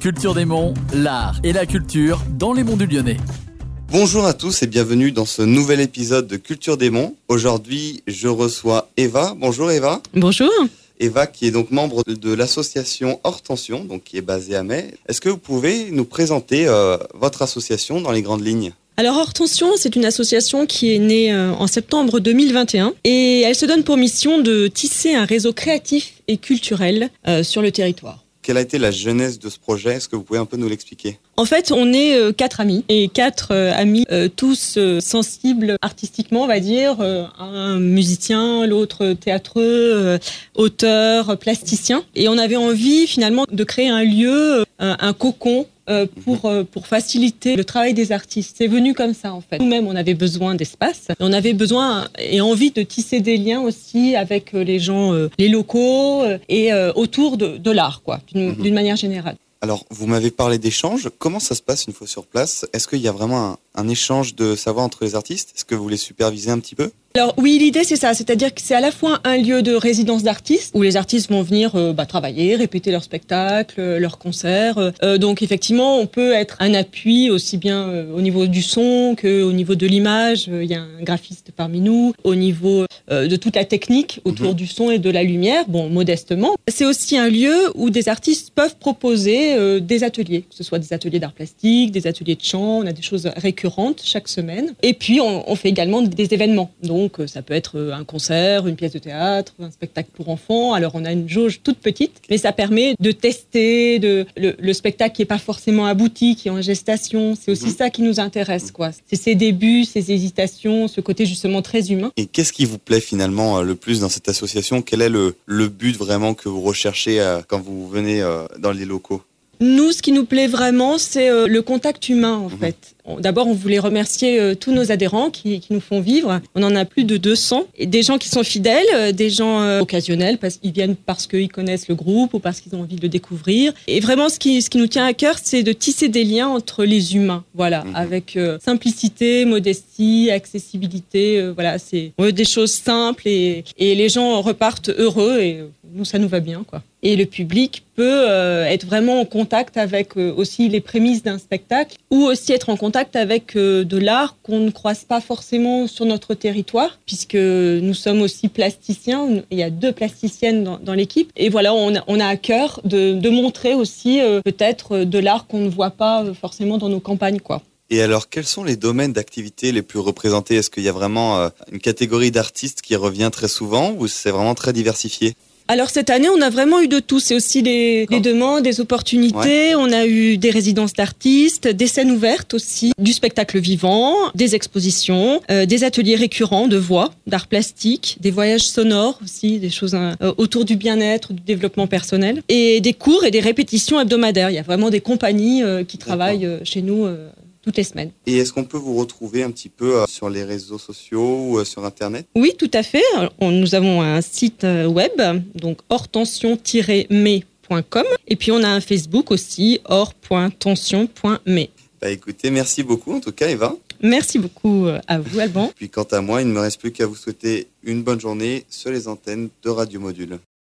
Culture des Monts, l'art et la culture dans les monts du Lyonnais. Bonjour à tous et bienvenue dans ce nouvel épisode de Culture des Monts. Aujourd'hui, je reçois Eva. Bonjour Eva. Bonjour. Eva qui est donc membre de l'association Hortension, donc qui est basée à Mai. Est-ce que vous pouvez nous présenter euh, votre association dans les grandes lignes? Alors Hortension, c'est une association qui est née euh, en septembre 2021 et elle se donne pour mission de tisser un réseau créatif et culturel euh, sur le territoire. Quelle a été la jeunesse de ce projet? Est-ce que vous pouvez un peu nous l'expliquer? En fait, on est euh, quatre amis et quatre amis tous sensibles artistiquement, on va dire. un musicien, l'autre théâtreux, auteur, plasticien. Et on avait envie finalement de créer un lieu, un cocon euh, pour, euh, pour faciliter le travail des artistes. C'est venu comme ça en fait. Nous-mêmes, on avait besoin d'espace. On avait besoin et envie de tisser des liens aussi avec euh, les gens, les locaux et autour de, de l'art, quoi, d'une mhm. manière générale. Alors, vous m'avez parlé d'échanges. Comment ça se passe une fois sur place? Est-ce qu'il y a vraiment un, un échange de savoir entre les artistes? Est-ce que vous les supervisez un petit peu? Alors oui, l'idée c'est ça, c'est-à-dire que c'est à la fois un lieu de résidence d'artistes où les artistes vont venir euh, bah, travailler, répéter leurs spectacles, euh, leurs concerts. Euh, donc effectivement, on peut être un appui aussi bien au niveau du son que au niveau de l'image. Il y a un graphiste parmi nous, au niveau de toute la technique autour mhm. du son et de la lumière. Bon, modestement, c'est aussi un lieu où des artistes peuvent proposer des ateliers, que ce soit des ateliers d'art plastique, des ateliers de chant. On a des choses récurrentes chaque semaine. Et puis on, on fait également des événements. Donc, donc, euh, ça peut être euh, un concert, une pièce de théâtre, un spectacle pour enfants. Alors, on a une jauge toute petite, mais ça permet de tester de, le, spectacle qui n'est pas forcément abouti, qui est en gestation. C'est aussi mhm. ça qui nous intéresse, quoi. C'est ces débuts, ces hésitations, ce côté justement très humain. Et qu'est-ce qui vous plaît finalement euh, le plus dans cette association? Quel est le, le but vraiment que vous recherchez quand vous venez dans les locaux? Nous, ce qui nous plaît vraiment, c'est euh, le contact humain, en mhm. fait. D'abord, on voulait remercier euh, tous nos adhérents qui, qui, nous font vivre. On en a plus de 200. Et des gens qui sont fidèles, euh, des gens occasionnels, parce qu'ils viennent parce qu'ils connaissent le groupe ou parce qu'ils ont envie de le découvrir. Et vraiment, ce qui, ce qui nous tient à cœur, c'est de tisser des liens entre les humains. Voilà, mhm. avec simplicité, modestie, accessibilité. voilà, c'est des choses simples et, et les gens repartent heureux et nous, ça nous va bien, quoi. Et le public peut euh, être vraiment en contact avec euh, aussi les prémices d'un spectacle ou aussi être en contact avec euh, de l'art qu'on ne croise pas forcément sur notre territoire puisque nous sommes aussi plasticiens. Il y a deux plasticiennes dans, l'équipe. Et voilà, on a, on a à cœur de, de montrer aussi peut-être de l'art qu'on ne voit pas forcément dans nos campagnes, quoi. Et alors, quels sont les domaines d'activité les plus représentés? Est-ce qu'il y a vraiment une catégorie d'artistes qui revient très souvent ou c'est vraiment très diversifié? Alors cette année, on a vraiment eu de tout. C'est aussi des, demandes, des opportunités. On a eu des résidences d'artistes, des scènes ouvertes aussi, du spectacle vivant, des expositions, euh, des ateliers récurrents de voix, d'art plastique, des voyages sonores aussi, des choses euh, autour du bien-être, du développement personnel, et des cours et des répétitions hebdomadaires. Il y a vraiment des compagnies euh, qui travaillent chez nous toutes les semaines. Et est-ce qu'on peut vous retrouver un petit peu euh, sur les réseaux sociaux ou euh, sur Internet? Oui, tout à fait. nous avons un site euh, web, donc hortension-me.com. Et puis on a un Facebook aussi, hors.tension.me. Bah écoutez, merci beaucoup en tout cas Eva. Merci beaucoup à vous Alban. Puis quant à moi, il ne me reste plus qu'à vous souhaiter une bonne journée sur les antennes de Radio Module.